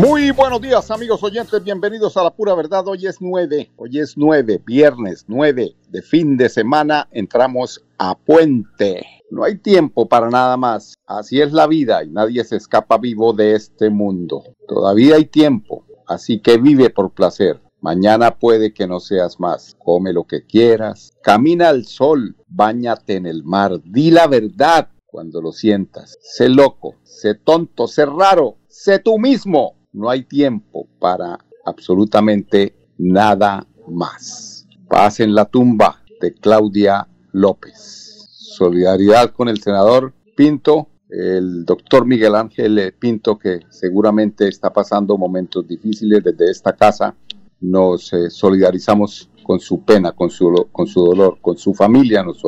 Muy buenos días amigos oyentes, bienvenidos a la pura verdad. Hoy es 9, hoy es 9, viernes 9 de fin de semana, entramos a puente. No hay tiempo para nada más, así es la vida y nadie se escapa vivo de este mundo. Todavía hay tiempo, así que vive por placer. Mañana puede que no seas más. Come lo que quieras, camina al sol, bañate en el mar, di la verdad cuando lo sientas. Sé loco, sé tonto, sé raro, sé tú mismo no hay tiempo para absolutamente nada más. Paz en la tumba de Claudia López. Solidaridad con el senador Pinto, el doctor Miguel Ángel Pinto, que seguramente está pasando momentos difíciles desde esta casa. Nos eh, solidarizamos con su pena, con su, con su dolor, con su familia, nos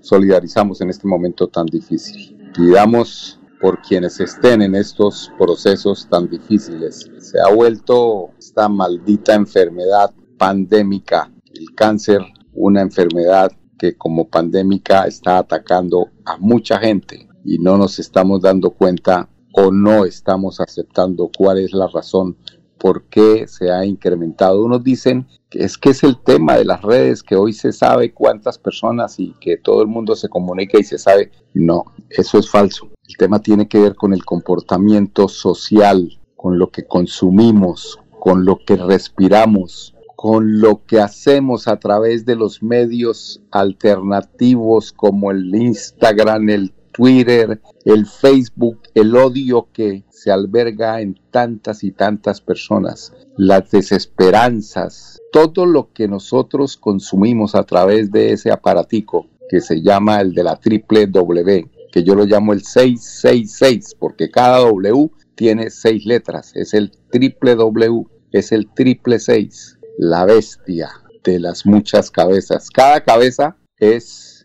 solidarizamos en este momento tan difícil. Pidamos por quienes estén en estos procesos tan difíciles. Se ha vuelto esta maldita enfermedad pandémica, el cáncer, una enfermedad que como pandémica está atacando a mucha gente y no nos estamos dando cuenta o no estamos aceptando cuál es la razón por qué se ha incrementado. Unos dicen que es que es el tema de las redes, que hoy se sabe cuántas personas y que todo el mundo se comunica y se sabe. No, eso es falso. El tema tiene que ver con el comportamiento social, con lo que consumimos, con lo que respiramos, con lo que hacemos a través de los medios alternativos como el Instagram, el Twitter, el Facebook, el odio que se alberga en tantas y tantas personas, las desesperanzas, todo lo que nosotros consumimos a través de ese aparatico que se llama el de la triple W que yo lo llamo el 666, porque cada W tiene seis letras, es el triple W, es el triple seis, la bestia de las muchas cabezas. Cada cabeza es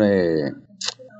eh,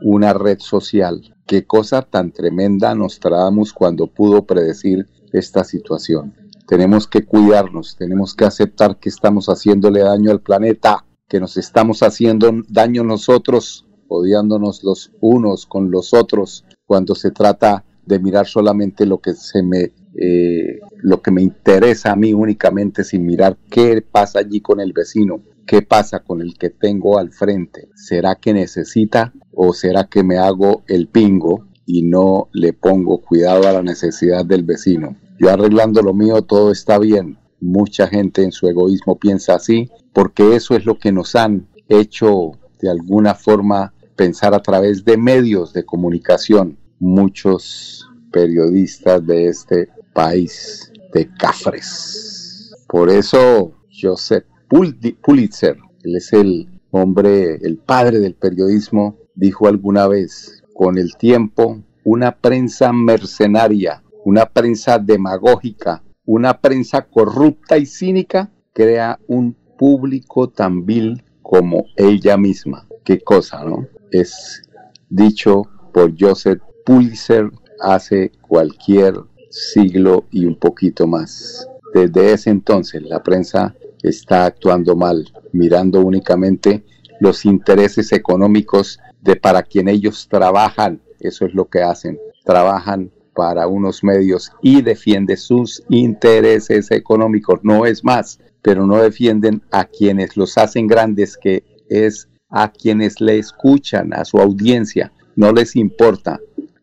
una red social. Qué cosa tan tremenda nos traemos cuando pudo predecir esta situación. Tenemos que cuidarnos, tenemos que aceptar que estamos haciéndole daño al planeta, que nos estamos haciendo daño nosotros odiándonos los unos con los otros cuando se trata de mirar solamente lo que se me eh, lo que me interesa a mí únicamente sin mirar qué pasa allí con el vecino, qué pasa con el que tengo al frente. ¿Será que necesita o será que me hago el pingo y no le pongo cuidado a la necesidad del vecino? Yo arreglando lo mío todo está bien. Mucha gente en su egoísmo piensa así porque eso es lo que nos han hecho de alguna forma pensar a través de medios de comunicación. Muchos periodistas de este país de cafres. Por eso Joseph Pulitzer, él es el hombre, el padre del periodismo, dijo alguna vez, con el tiempo, una prensa mercenaria, una prensa demagógica, una prensa corrupta y cínica crea un público tan vil como ella misma. Qué cosa, ¿no? Es dicho por Joseph Pulitzer hace cualquier siglo y un poquito más. Desde ese entonces la prensa está actuando mal, mirando únicamente los intereses económicos de para quien ellos trabajan. Eso es lo que hacen. Trabajan para unos medios y defienden sus intereses económicos. No es más, pero no defienden a quienes los hacen grandes, que es a quienes le escuchan, a su audiencia. No les importa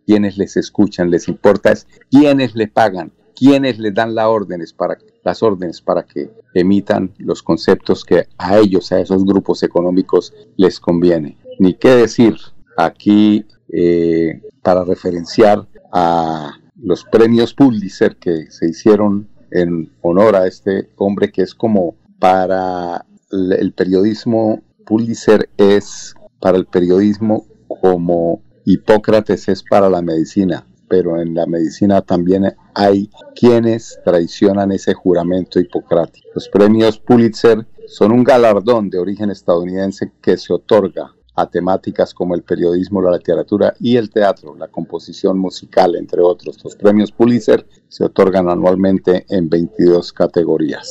quienes les escuchan, les importa es quienes le pagan, quienes le dan las órdenes para, las órdenes para que emitan los conceptos que a ellos, a esos grupos económicos les conviene. Ni qué decir aquí eh, para referenciar a los premios Pulitzer que se hicieron en honor a este hombre que es como para el periodismo Pulitzer es para el periodismo como Hipócrates es para la medicina. pero en la medicina también hay quienes traicionan ese juramento hipocrático. Los premios Pulitzer son un galardón de origen estadounidense que se otorga a temáticas como el periodismo, la literatura y el teatro, la composición musical, entre otros. Los premios Pulitzer se otorgan anualmente en 22 categorías.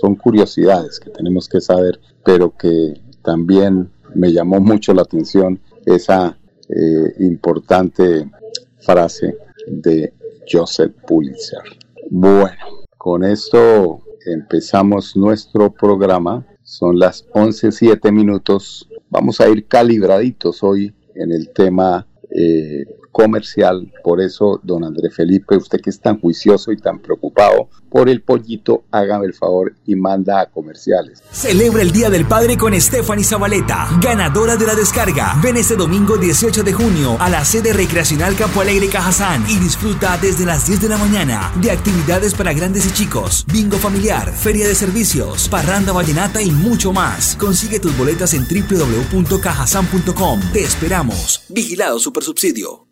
Son curiosidades que tenemos que saber, pero que también me llamó mucho la atención esa eh, importante frase de Joseph Pulitzer. Bueno, con esto empezamos nuestro programa. Son las 11.07 minutos. Vamos a ir calibraditos hoy en el tema eh, comercial. Por eso, don André Felipe, usted que es tan juicioso y tan preocupado por el pollito, hágame el favor y manda a comerciales. Celebra el Día del Padre con Stephanie Zabaleta, ganadora de la descarga. Ven este domingo 18 de junio a la sede recreacional Campo Alegre Cajazán y disfruta desde las 10 de la mañana de actividades para grandes y chicos, bingo familiar, feria de servicios, parranda vallenata y mucho más. Consigue tus boletas en www.cajazán.com. Te esperamos. Vigilado Supersubsidio.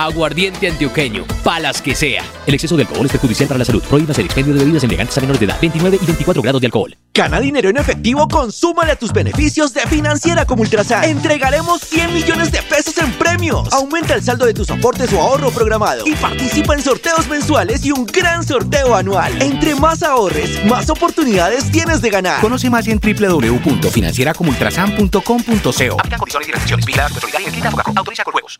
Aguardiente antioqueño, palas que sea. El exceso de alcohol es perjudicial para la salud. Prohíbas el expendio de bebidas elegantes a menores de edad. 29 y 24 grados de alcohol. Gana dinero en efectivo, consúmale a tus beneficios de Financiera como Ultrasan. Entregaremos 100 millones de pesos en premios. Aumenta el saldo de tus aportes o ahorro programado. Y participa en sorteos mensuales y un gran sorteo anual. Entre más ahorres, más oportunidades tienes de ganar. Conoce más en www.financieracomultrasan.com.co. Aplican condiciones y restricciones. Vigilada y Autoriza con juegos.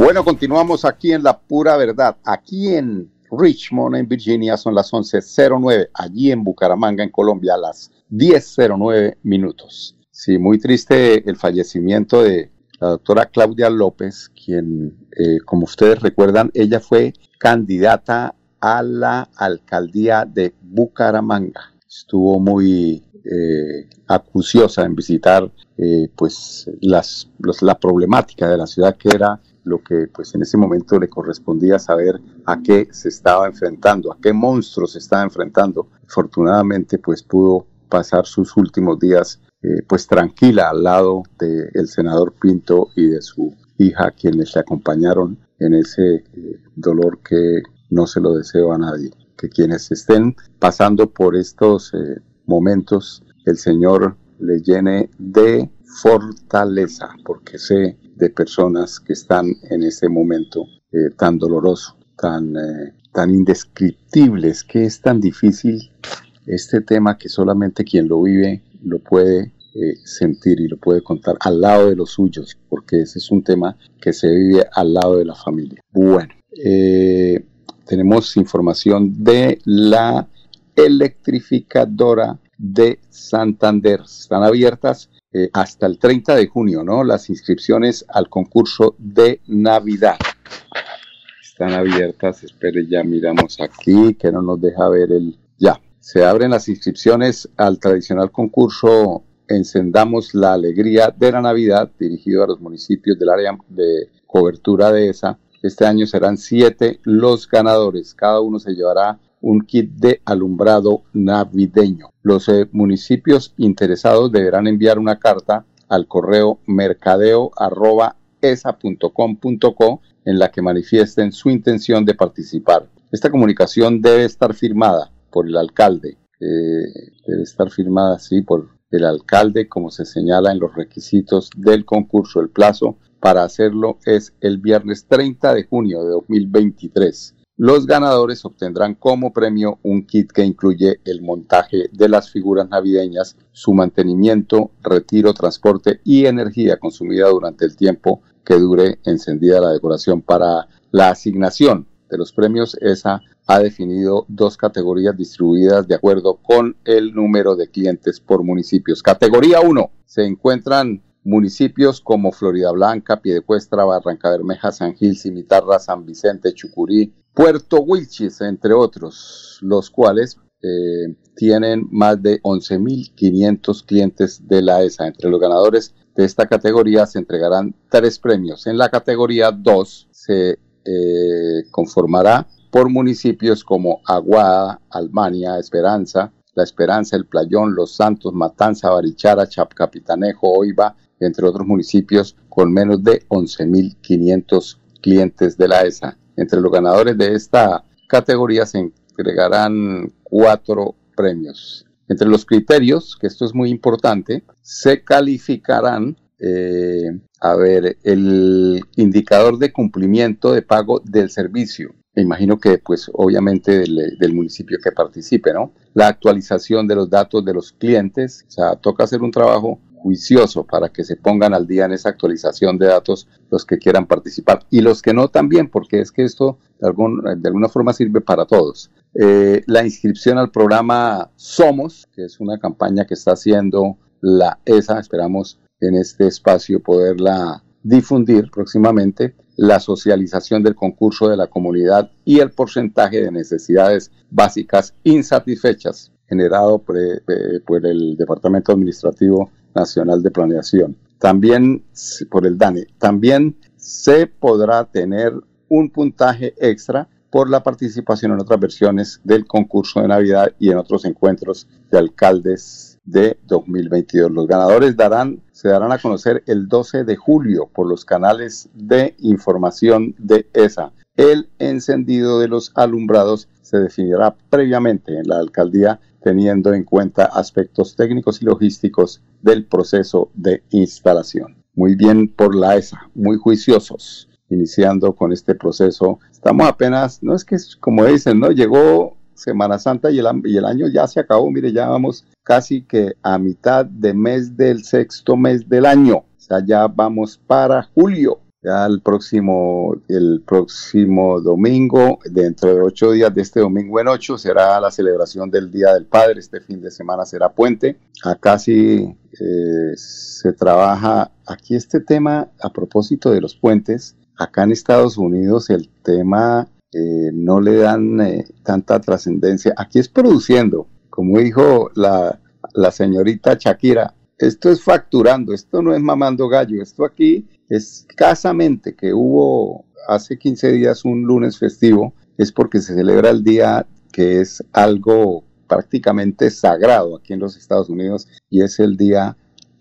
Bueno, continuamos aquí en La Pura Verdad. Aquí en Richmond, en Virginia, son las 11.09. Allí en Bucaramanga, en Colombia, a las 10.09 minutos. Sí, muy triste el fallecimiento de la doctora Claudia López, quien, eh, como ustedes recuerdan, ella fue candidata a la alcaldía de Bucaramanga. Estuvo muy eh, acuciosa en visitar eh, pues las, la problemática de la ciudad que era lo que pues en ese momento le correspondía saber a qué se estaba enfrentando, a qué monstruo se estaba enfrentando. Afortunadamente pues pudo pasar sus últimos días eh, pues tranquila al lado del senador Pinto y de su hija quienes le acompañaron en ese eh, dolor que no se lo deseo a nadie. Que quienes estén pasando por estos eh, momentos, el Señor le llene de fortaleza, porque sé de personas que están en ese momento eh, tan doloroso, tan, eh, tan indescriptibles, que es tan difícil este tema que solamente quien lo vive lo puede eh, sentir y lo puede contar al lado de los suyos, porque ese es un tema que se vive al lado de la familia. Bueno, tenemos información de la electrificadora de Santander. Están abiertas eh, hasta el 30 de junio, ¿no? Las inscripciones al concurso de Navidad. Están abiertas, espere, ya miramos aquí, que no nos deja ver el... Ya, se abren las inscripciones al tradicional concurso Encendamos la Alegría de la Navidad, dirigido a los municipios del área de cobertura de esa. Este año serán siete los ganadores, cada uno se llevará un kit de alumbrado navideño. Los eh, municipios interesados deberán enviar una carta al correo mercadeo.esa.com.co en la que manifiesten su intención de participar. Esta comunicación debe estar firmada por el alcalde, eh, debe estar firmada así por el alcalde como se señala en los requisitos del concurso. El plazo para hacerlo es el viernes 30 de junio de 2023. Los ganadores obtendrán como premio un kit que incluye el montaje de las figuras navideñas, su mantenimiento, retiro, transporte y energía consumida durante el tiempo que dure encendida la decoración. Para la asignación de los premios, ESA ha definido dos categorías distribuidas de acuerdo con el número de clientes por municipios. Categoría 1. Se encuentran municipios como Florida Blanca, Piedecuestra, Barranca Bermeja, San Gil, Cimitarra, San Vicente, Chucurí, Puerto Wilches, entre otros, los cuales eh, tienen más de 11.500 clientes de la ESA. Entre los ganadores de esta categoría se entregarán tres premios. En la categoría 2 se eh, conformará por municipios como Aguada, Almania, Esperanza, La Esperanza, El Playón, Los Santos, Matanza, Barichara, Chapcapitanejo, Oiva, entre otros municipios con menos de 11.500 clientes de la ESA. Entre los ganadores de esta categoría se entregarán cuatro premios. Entre los criterios, que esto es muy importante, se calificarán, eh, a ver, el indicador de cumplimiento de pago del servicio. Me imagino que, pues, obviamente del, del, municipio que participe, ¿no? La actualización de los datos de los clientes, o sea, toca hacer un trabajo juicioso para que se pongan al día en esa actualización de datos los que quieran participar y los que no también, porque es que esto de, algún, de alguna forma sirve para todos. Eh, la inscripción al programa Somos, que es una campaña que está haciendo la ESA, esperamos en este espacio poderla difundir próximamente, la socialización del concurso de la comunidad y el porcentaje de necesidades básicas insatisfechas generado por, eh, por el Departamento Administrativo Nacional de Planeación. También por el DANE. También se podrá tener un puntaje extra por la participación en otras versiones del concurso de Navidad y en otros encuentros de alcaldes de 2022. Los ganadores se darán a conocer el 12 de julio por los canales de información de ESA. El encendido de los alumbrados se definirá previamente en la alcaldía teniendo en cuenta aspectos técnicos y logísticos del proceso de instalación. Muy bien por la ESA, muy juiciosos, iniciando con este proceso. Estamos apenas, no es que como dicen, ¿no? Llegó Semana Santa y el, año ya se acabó, mire, ya vamos casi que a mitad de mes del sexto mes del año. O sea, ya vamos para julio. Ya el próximo, el próximo domingo, dentro de ocho días de este domingo en ocho, será la celebración del Día del Padre. Este fin de semana será puente. Acá sí eh, se trabaja, aquí este tema, a propósito de los puentes, acá en Estados Unidos el tema eh, no le dan eh, tanta trascendencia. Aquí es produciendo, como dijo la, la señorita Shakira, esto es facturando, esto no es mamando gallo, esto aquí escasamente que hubo hace 15 días un lunes festivo, es porque se celebra el día que es algo prácticamente sagrado aquí en los Estados Unidos y es el día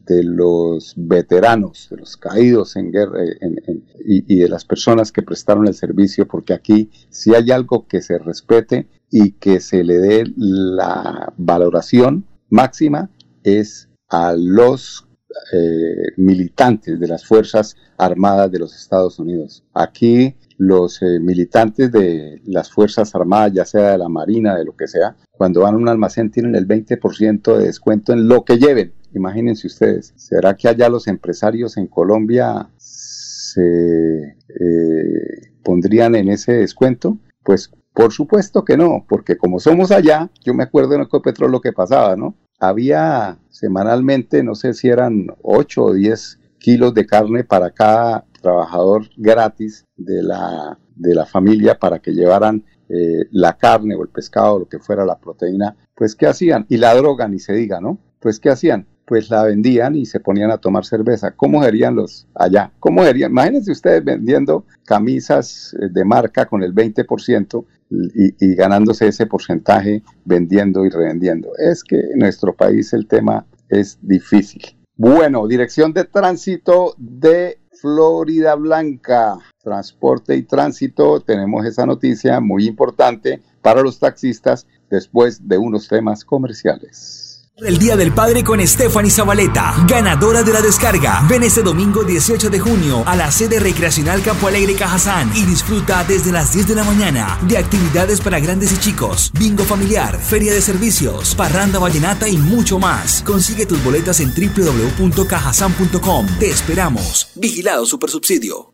de los veteranos, de los caídos en guerra y, y, de las personas que prestaron el servicio, porque aquí si hay algo que se respete y que se le dé la valoración máxima es a los eh, militantes de las Fuerzas Armadas de los Estados Unidos. Aquí los eh, militantes de las Fuerzas Armadas, ya sea de la Marina, de lo que sea, cuando van a un almacén tienen el 20% de descuento en lo que lleven. Imagínense ustedes, ¿será que allá los empresarios en Colombia se eh, pondrían en ese descuento? Pues por supuesto que no, porque como somos allá, yo me acuerdo en Ecopetrol lo que pasaba, ¿no? Había semanalmente, no sé si eran 8 o 10 kilos de carne para cada trabajador gratis de la, de la familia para que llevaran eh, la carne o el pescado o lo que fuera la proteína, pues ¿qué hacían? Y la droga, ni se diga, ¿no? Pues ¿qué hacían? Pues la vendían y se ponían a tomar cerveza. ¿Cómo serían los allá? ¿Cómo serían? Imagínense ustedes vendiendo camisas eh, de marca con el 20% y, ganándose ese porcentaje vendiendo y revendiendo. Es que en nuestro país el tema es difícil. Bueno, dirección de tránsito de Florida Blanca, transporte y tránsito, tenemos esa noticia muy importante para los taxistas después de unos temas comerciales. El Día del Padre con Stephanie Zabaleta, ganadora de la descarga. Ven este domingo 18 de junio a la sede recreacional Campo Alegre Cajazán y disfruta desde las 10 de la mañana de actividades para grandes y chicos, bingo familiar, feria de servicios, parranda vallenata y mucho más. Consigue tus boletas en www.cajazán.com. Te esperamos. Vigilado Supersubsidio.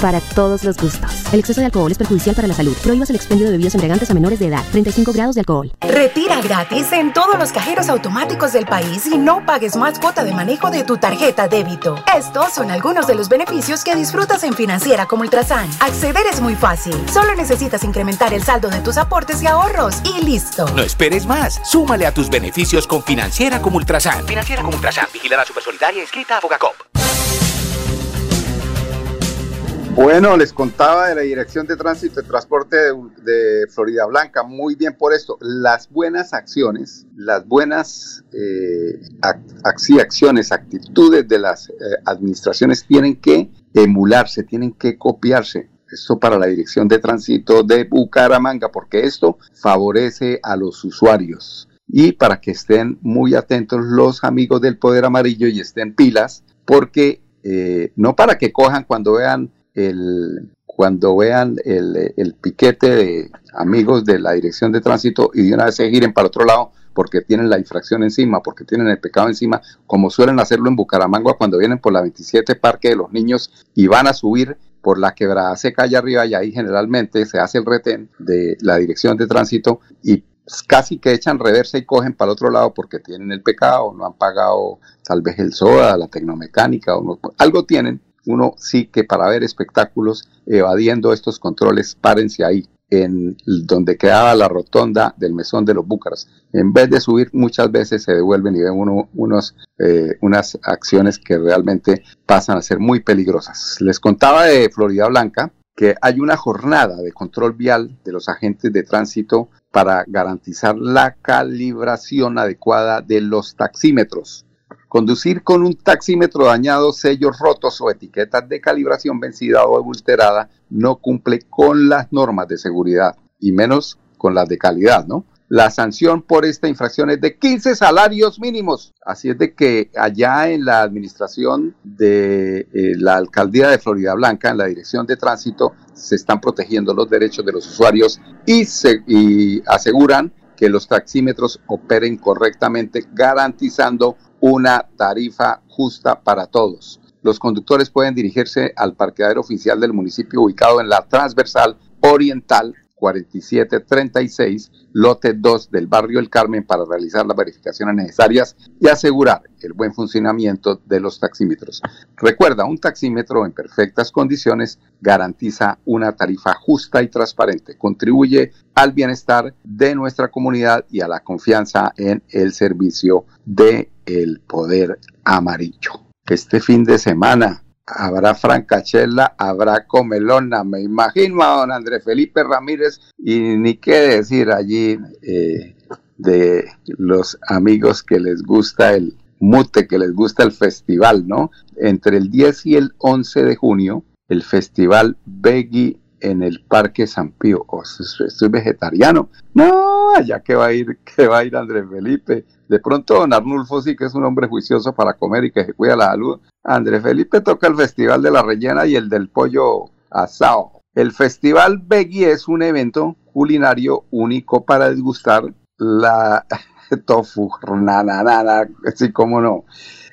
para todos los gustos. El exceso de alcohol es perjudicial para la salud. Prohíbas el expendio de bebidas embriagantes a menores de edad. 35 grados de alcohol. Retira gratis en todos los cajeros automáticos del país y no pagues más cuota de manejo de tu tarjeta débito. Estos son algunos de los beneficios que disfrutas en Financiera como Ultrasan. Acceder es muy fácil. Solo necesitas incrementar el saldo de tus aportes y ahorros y listo. No esperes más. Súmale a tus beneficios con Financiera como Ultrasan. Financiera como Ultrasan. Vigilada Supersolidaria inscrita a Fogacop. Bueno, les contaba de la Dirección de Tránsito y Transporte de, Florida Blanca, muy bien por esto. Las buenas acciones, las buenas eh, ac acciones, actitudes de las eh, administraciones tienen que emularse, tienen que copiarse. Esto para la Dirección de Tránsito de Bucaramanga, porque esto favorece a los usuarios. Y para que estén muy atentos los amigos del Poder Amarillo y estén pilas, porque eh, no para que cojan cuando vean el, cuando vean el, el, piquete de amigos de la dirección de tránsito y de una vez se giren para otro lado porque tienen la infracción encima, porque tienen el pecado encima, como suelen hacerlo en Bucaramanga cuando vienen por la 27 Parque de los Niños y van a subir por la quebrada seca allá arriba y ahí generalmente se hace el retén de la dirección de tránsito y casi que echan reversa y cogen para el otro lado porque tienen el pecado, no han pagado tal vez el SODA, la tecnomecánica, o no, algo tienen uno sí que para ver espectáculos evadiendo estos controles, párense ahí, en donde quedaba la rotonda del mesón de los búcaros. En vez de subir, muchas veces se devuelven y ven uno, unos, eh, unas acciones que realmente pasan a ser muy peligrosas. Les contaba de Florida Blanca que hay una jornada de control vial de los agentes de tránsito para garantizar la calibración adecuada de los taxímetros. Conducir con un taxímetro dañado, sellos rotos o etiquetas de calibración vencida o adulterada no cumple con las normas de seguridad y menos con las de calidad, ¿no? La sanción por esta infracción es de 15 salarios mínimos. Así es de que allá en la administración de eh, la alcaldía de Florida Blanca, en la dirección de tránsito, se están protegiendo los derechos de los usuarios y, se, y aseguran que los taxímetros operen correctamente, garantizando una tarifa justa para todos. Los conductores pueden dirigirse al parqueadero oficial del municipio ubicado en la transversal oriental 4736, lote 2 del barrio El Carmen para realizar las verificaciones necesarias y asegurar el buen funcionamiento de los taxímetros. Recuerda, un taxímetro en perfectas condiciones garantiza una tarifa justa y transparente, contribuye al bienestar de nuestra comunidad y a la confianza en el servicio de el poder amarillo. Este fin de semana habrá francachela, habrá comelona, me imagino a don Andrés Felipe Ramírez y ni qué decir allí eh, de los amigos que les gusta el mute, que les gusta el festival, ¿no? Entre el 10 y el 11 de junio, el festival Beggy en el Parque San Pío. Oh, estoy vegetariano. No, allá que va a ir, que va a ir Andrés Felipe. De pronto don Arnulfo sí que es un hombre juicioso para comer y que se cuida la salud. Andrés Felipe toca el Festival de la Rellena y el del Pollo Asado. El Festival Begui es un evento culinario único para degustar la tofu, nada, así como no.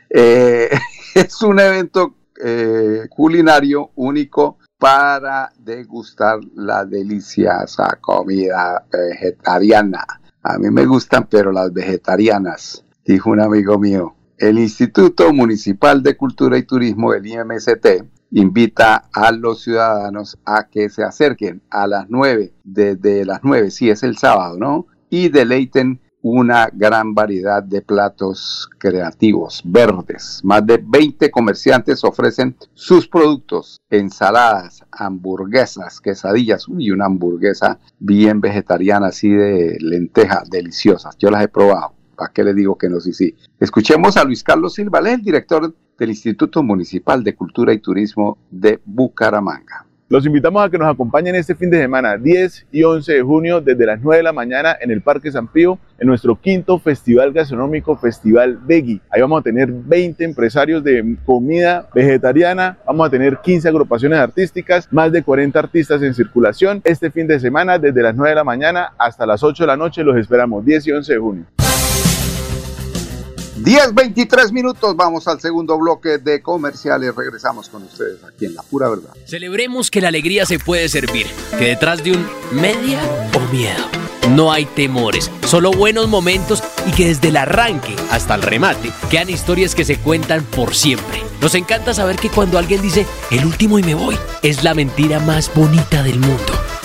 Eh, es un evento eh, culinario único para degustar la deliciosa comida vegetariana. A mí me gustan, pero las vegetarianas, dijo un amigo mío. El Instituto Municipal de Cultura y Turismo, el IMST, invita a los ciudadanos a que se acerquen a las 9, desde las 9, si es el sábado, ¿no? Y deleiten una gran variedad de platos creativos, verdes. Más de 20 comerciantes ofrecen sus productos, ensaladas, hamburguesas, quesadillas y una hamburguesa bien vegetariana, así de lenteja, deliciosas. Yo las he probado. ¿Para qué le digo que no? Sí, sí. Escuchemos a Luis Carlos Silva, el director del Instituto Municipal de Cultura y Turismo de Bucaramanga. Los invitamos a que nos acompañen este fin de semana, 10 y 11 de junio, desde las 9 de la mañana en el Parque San Pío, en nuestro quinto Festival Gastronómico Festival Veggie. Ahí vamos a tener 20 empresarios de comida vegetariana, vamos a tener 15 agrupaciones artísticas, más de 40 artistas en circulación. Este fin de semana, desde las 9 de la mañana hasta las 8 de la noche, los esperamos, 10 y 11 de junio. 10, 23 minutos, vamos al segundo bloque de comerciales. Regresamos con ustedes aquí en La Pura Verdad. Celebremos que la alegría se puede servir, que detrás de un media o miedo no hay temores, solo buenos momentos y que desde el arranque hasta el remate quedan historias que se cuentan por siempre. Nos encanta saber que cuando alguien dice el último y me voy, es la mentira más bonita del mundo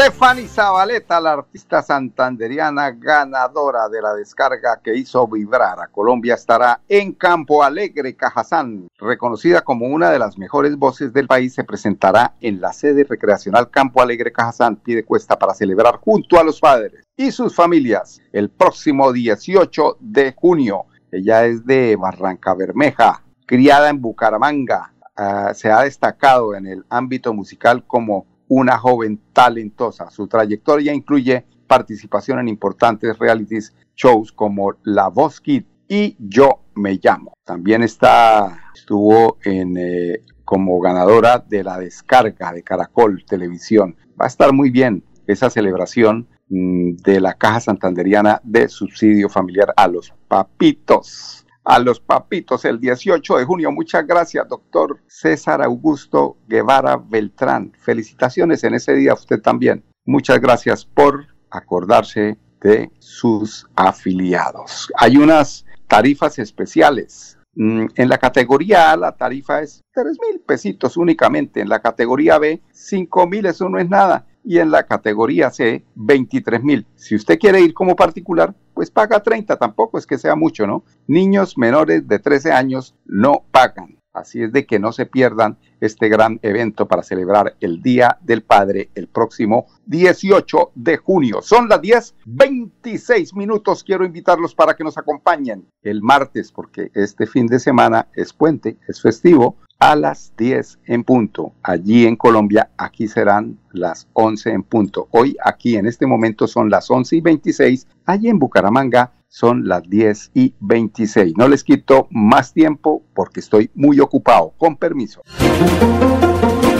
Stephanie Zabaleta, la artista santanderiana ganadora de la descarga que hizo vibrar a Colombia, estará en Campo Alegre, Cajazán. Reconocida como una de las mejores voces del país, se presentará en la sede recreacional Campo Alegre, Cajazán, pide cuesta para celebrar junto a los padres y sus familias el próximo 18 de junio. Ella es de Barranca Bermeja, criada en Bucaramanga. Uh, se ha destacado en el ámbito musical como una joven talentosa. Su trayectoria incluye participación en importantes realities shows como La Voz Kid y Yo Me Llamo. También está, estuvo en, eh, como ganadora de la descarga de Caracol Televisión. Va a estar muy bien esa celebración mmm, de la Caja Santanderiana de Subsidio Familiar a los Papitos a los papitos el 18 de junio. Muchas gracias, doctor César Augusto Guevara Beltrán. Felicitaciones en ese día a usted también. Muchas gracias por acordarse de sus afiliados. Hay unas tarifas especiales. En la categoría A la tarifa es 3 mil pesitos únicamente. En la categoría B, 5 mil, eso no es nada. Y en la categoría C, 23 mil. Si usted quiere ir como particular, pues paga 30, tampoco es que sea mucho, ¿no? Niños menores de 13 años no pagan. Así es de que no se pierdan este gran evento para celebrar el Día del Padre el próximo 18 de junio. Son las 10, 26 minutos. Quiero invitarlos para que nos acompañen el martes, porque este fin de semana es puente, es festivo, a las 10 en punto. Allí en Colombia, aquí serán las 11 en punto. Hoy aquí en este momento son las 11 y 26. Allí en Bucaramanga son las 10 y 26. No les quito más tiempo porque estoy muy ocupado. Con permiso.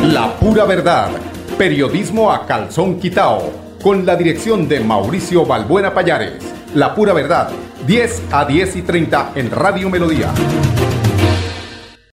La pura verdad. Periodismo a calzón quitao. Con la dirección de Mauricio Balbuena Payares. La pura verdad. 10 a 10 y 30 en Radio Melodía.